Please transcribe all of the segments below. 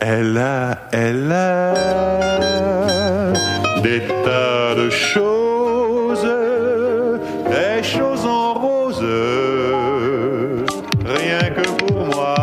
Elle a, elle a des tas de choses, des choses en rose, rien que pour moi.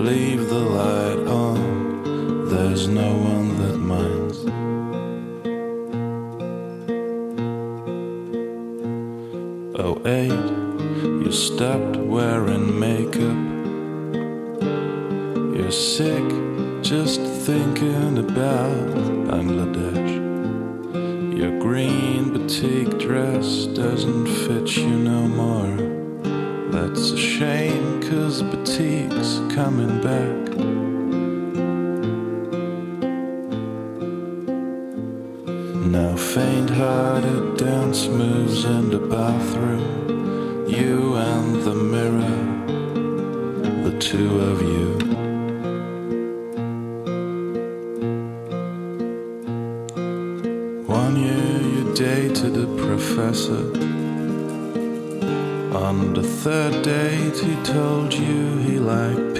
Leave the light on, there's no one that minds. Oh, eight, you stopped wearing makeup. You're sick just thinking about Bangladesh. Your green batik dress doesn't fit you no more that's a shame, cause Batik's coming back. Now, faint hearted dance moves in the bathroom, you and the mirror, the two of you.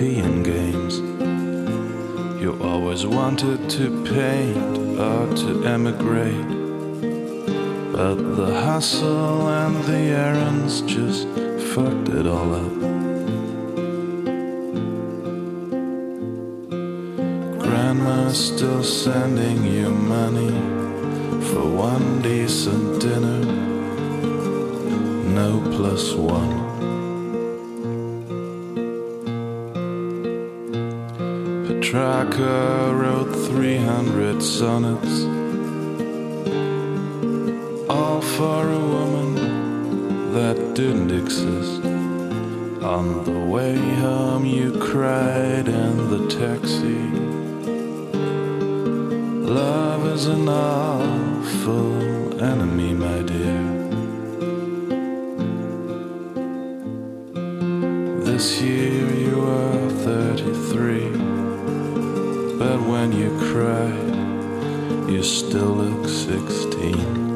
European games. You always wanted to paint or to emigrate. But the hustle and the errands just fucked it all up. Grandma's still sending you money for one decent dinner. No plus one. tracker wrote 300 sonnets, all for a woman that didn't exist. On the way home, you cried in the taxi. Love is an awful enemy, my dear. This year. cry, you still look 16.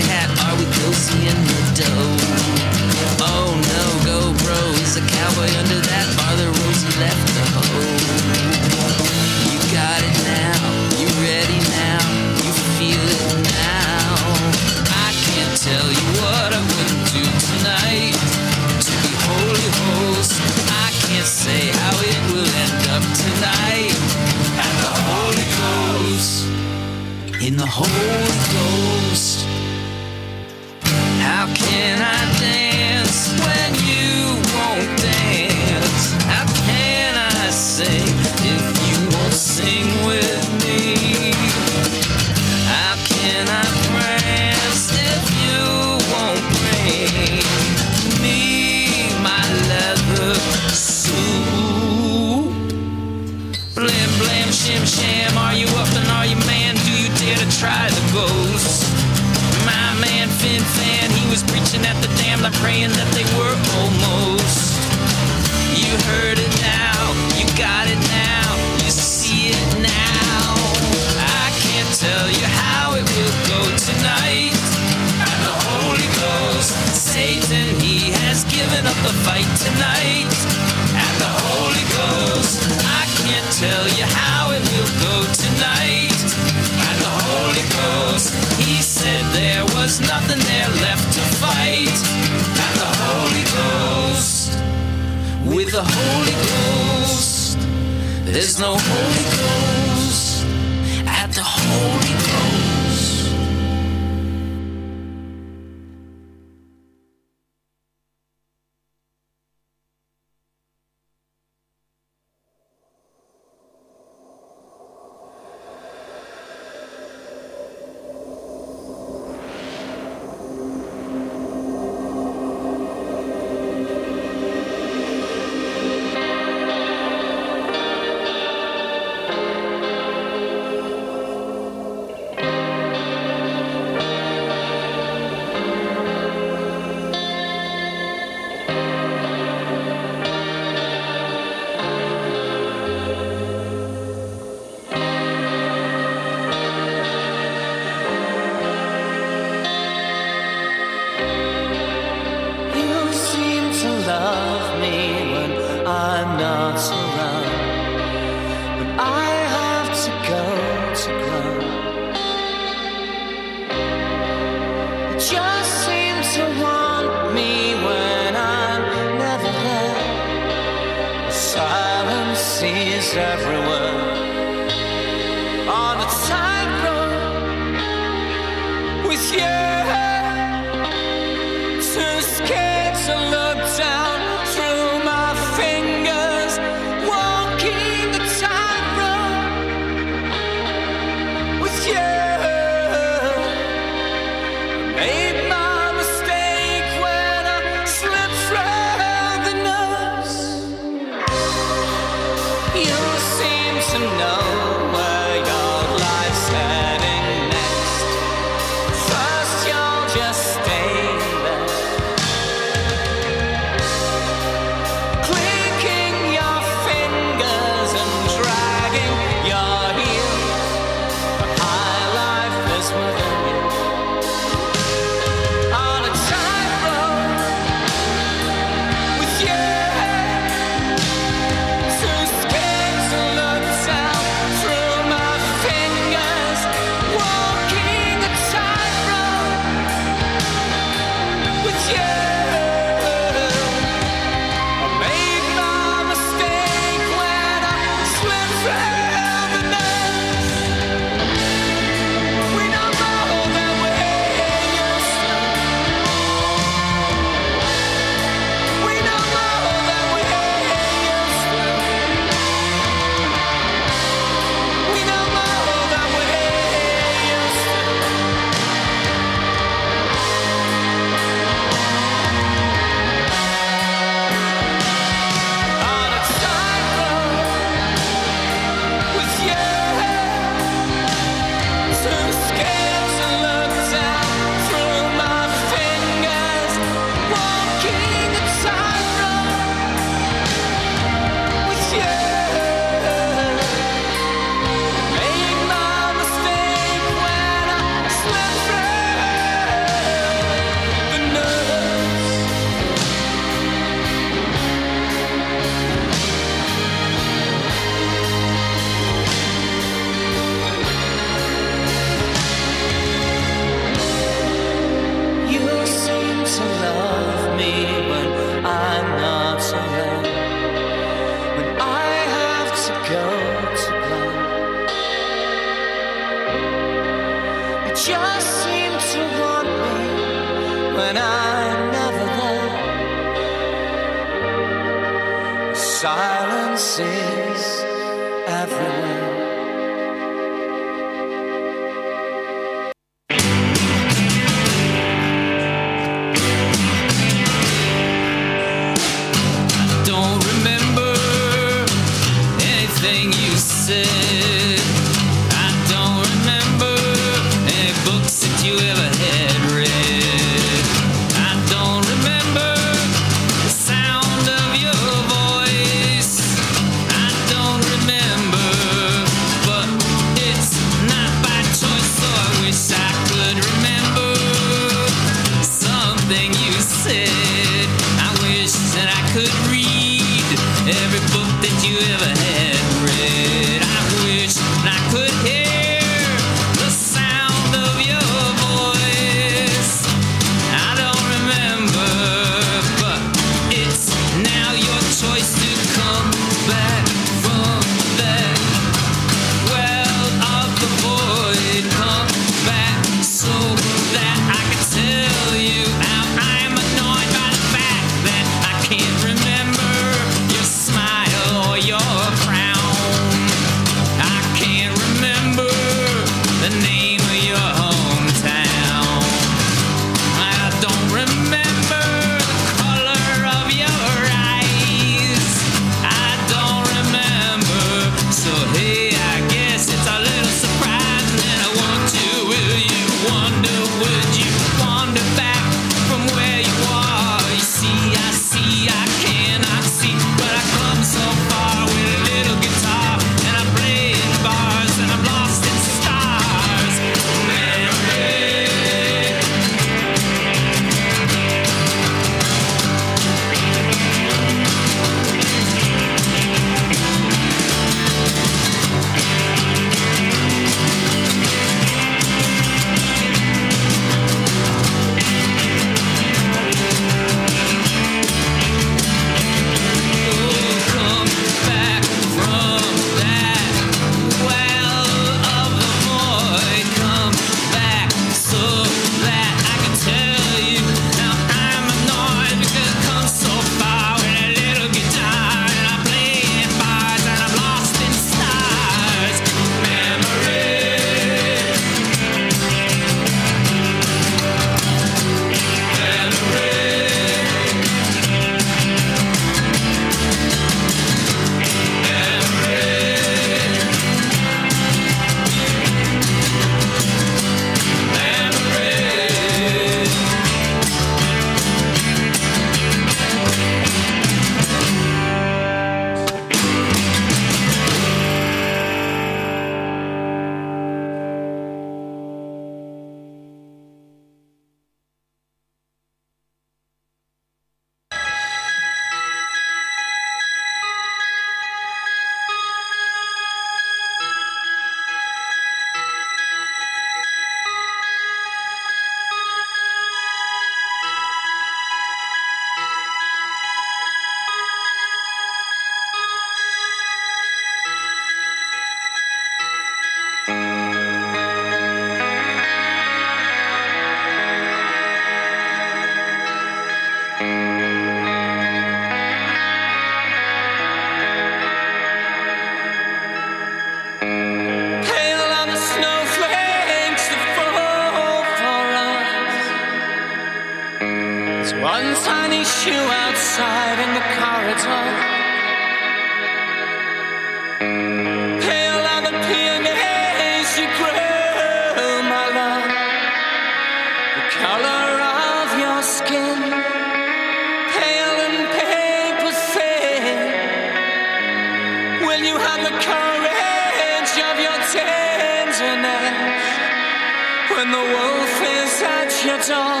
When the wolf is at your door,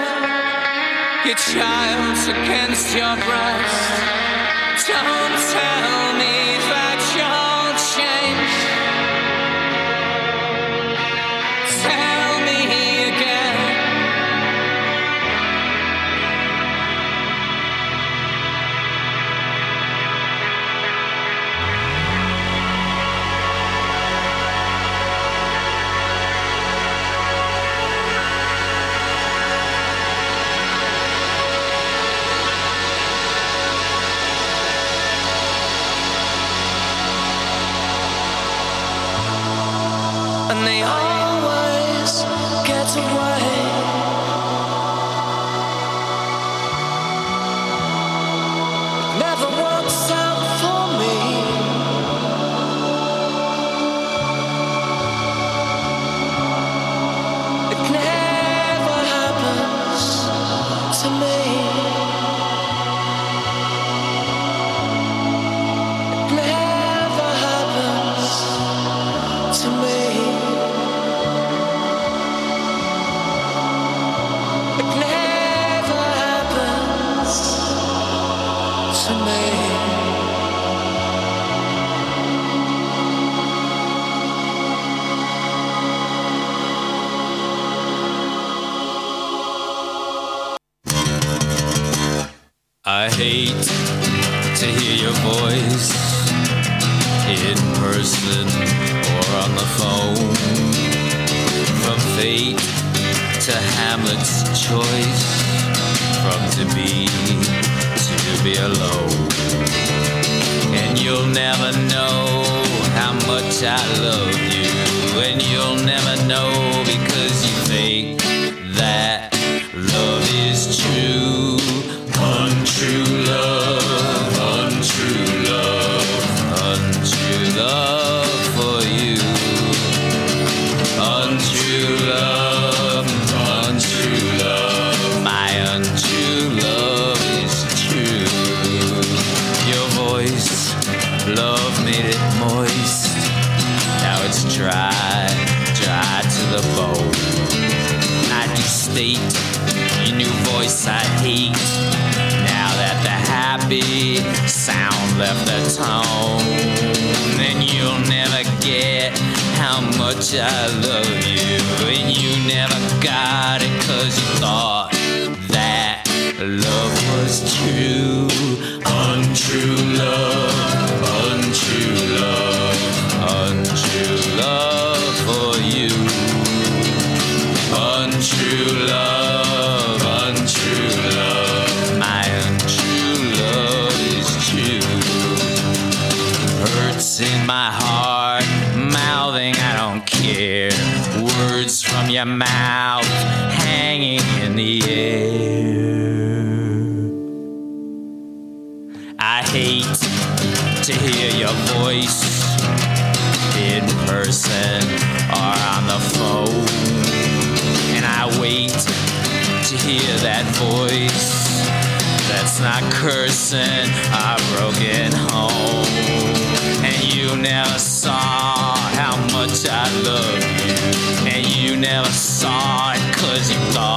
your child's against your breast. Don't tell me. they always get to I hate to hear your voice in person or on the phone. From fate to Hamlet's choice, from to be to be alone. I love. cause you thought.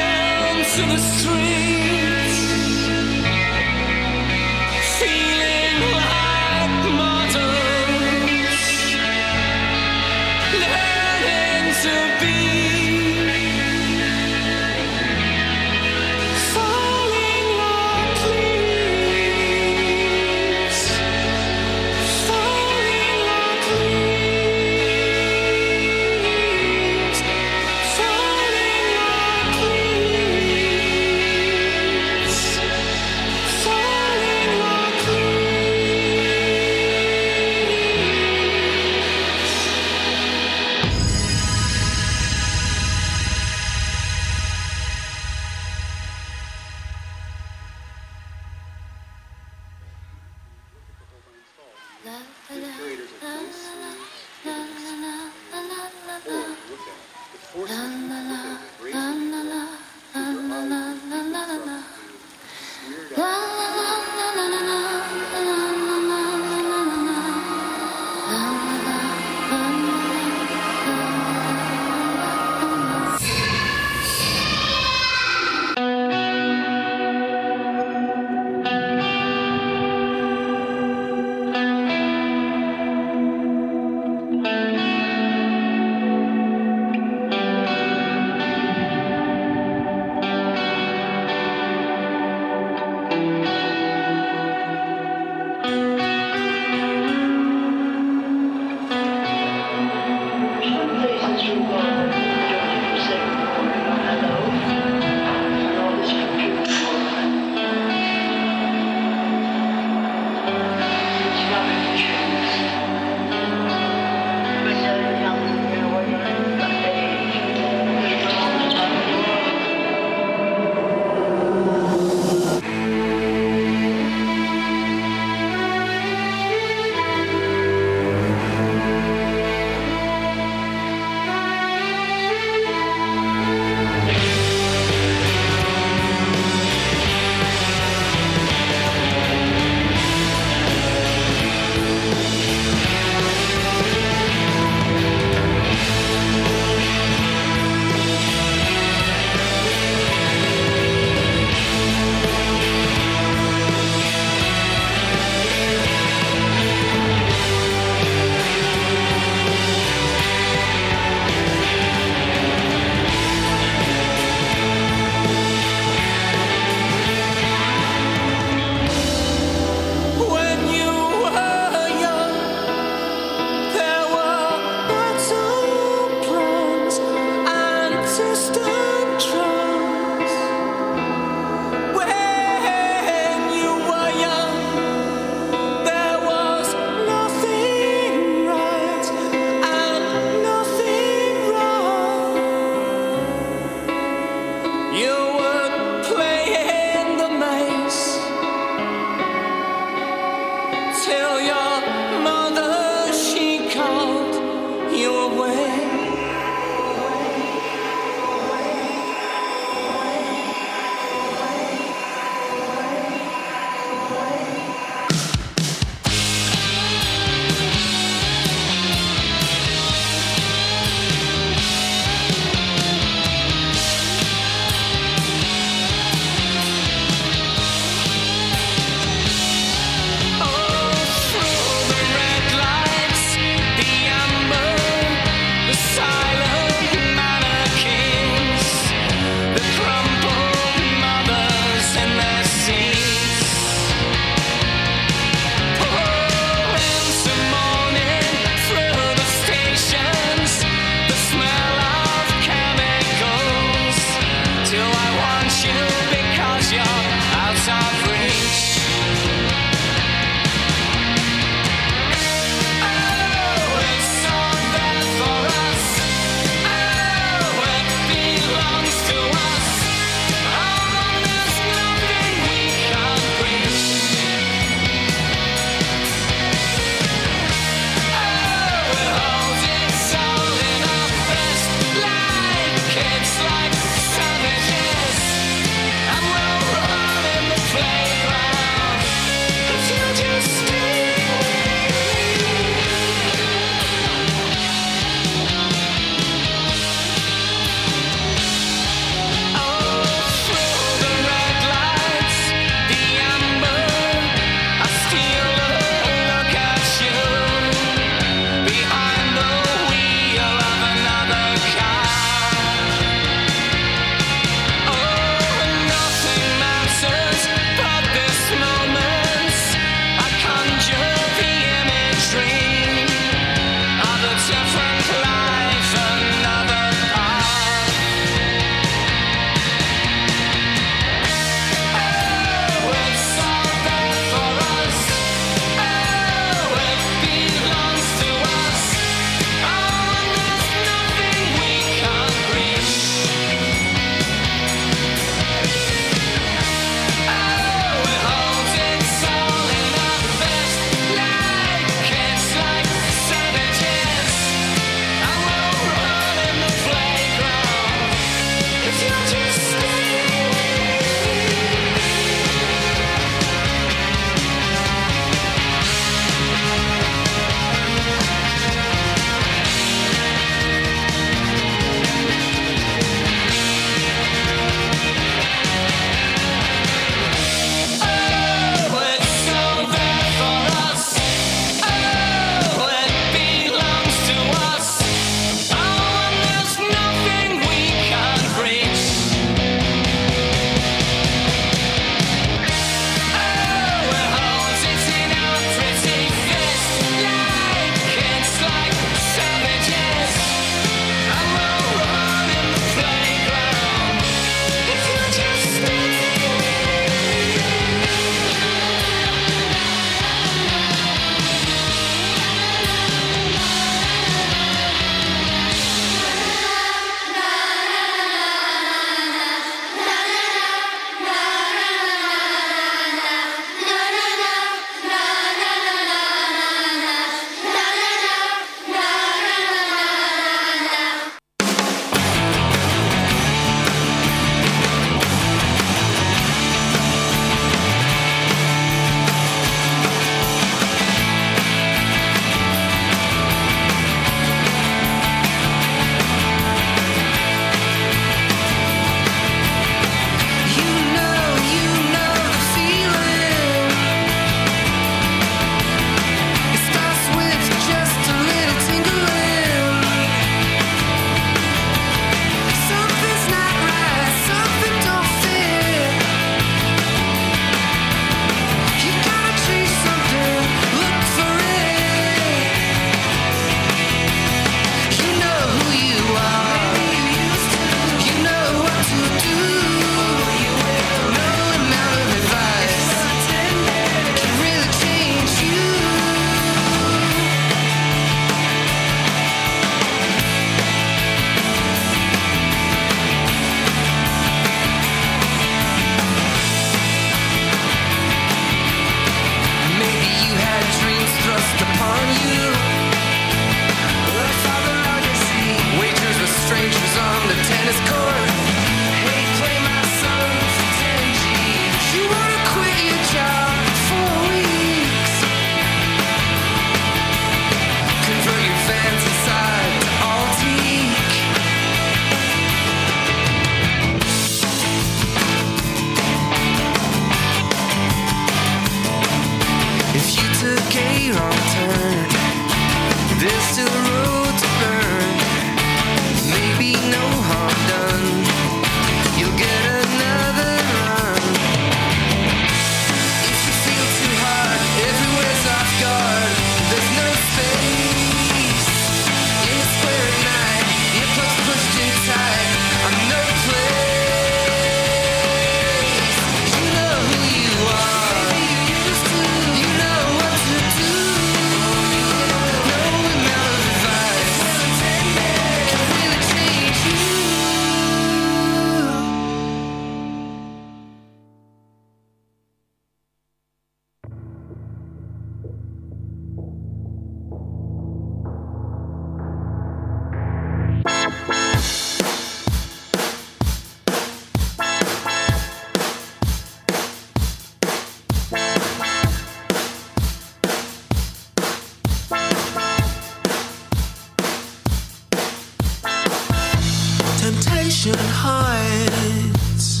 ocean hides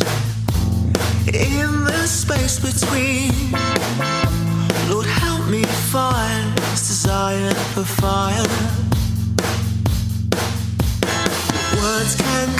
in the space between. Lord, help me find this desire for fire. Words can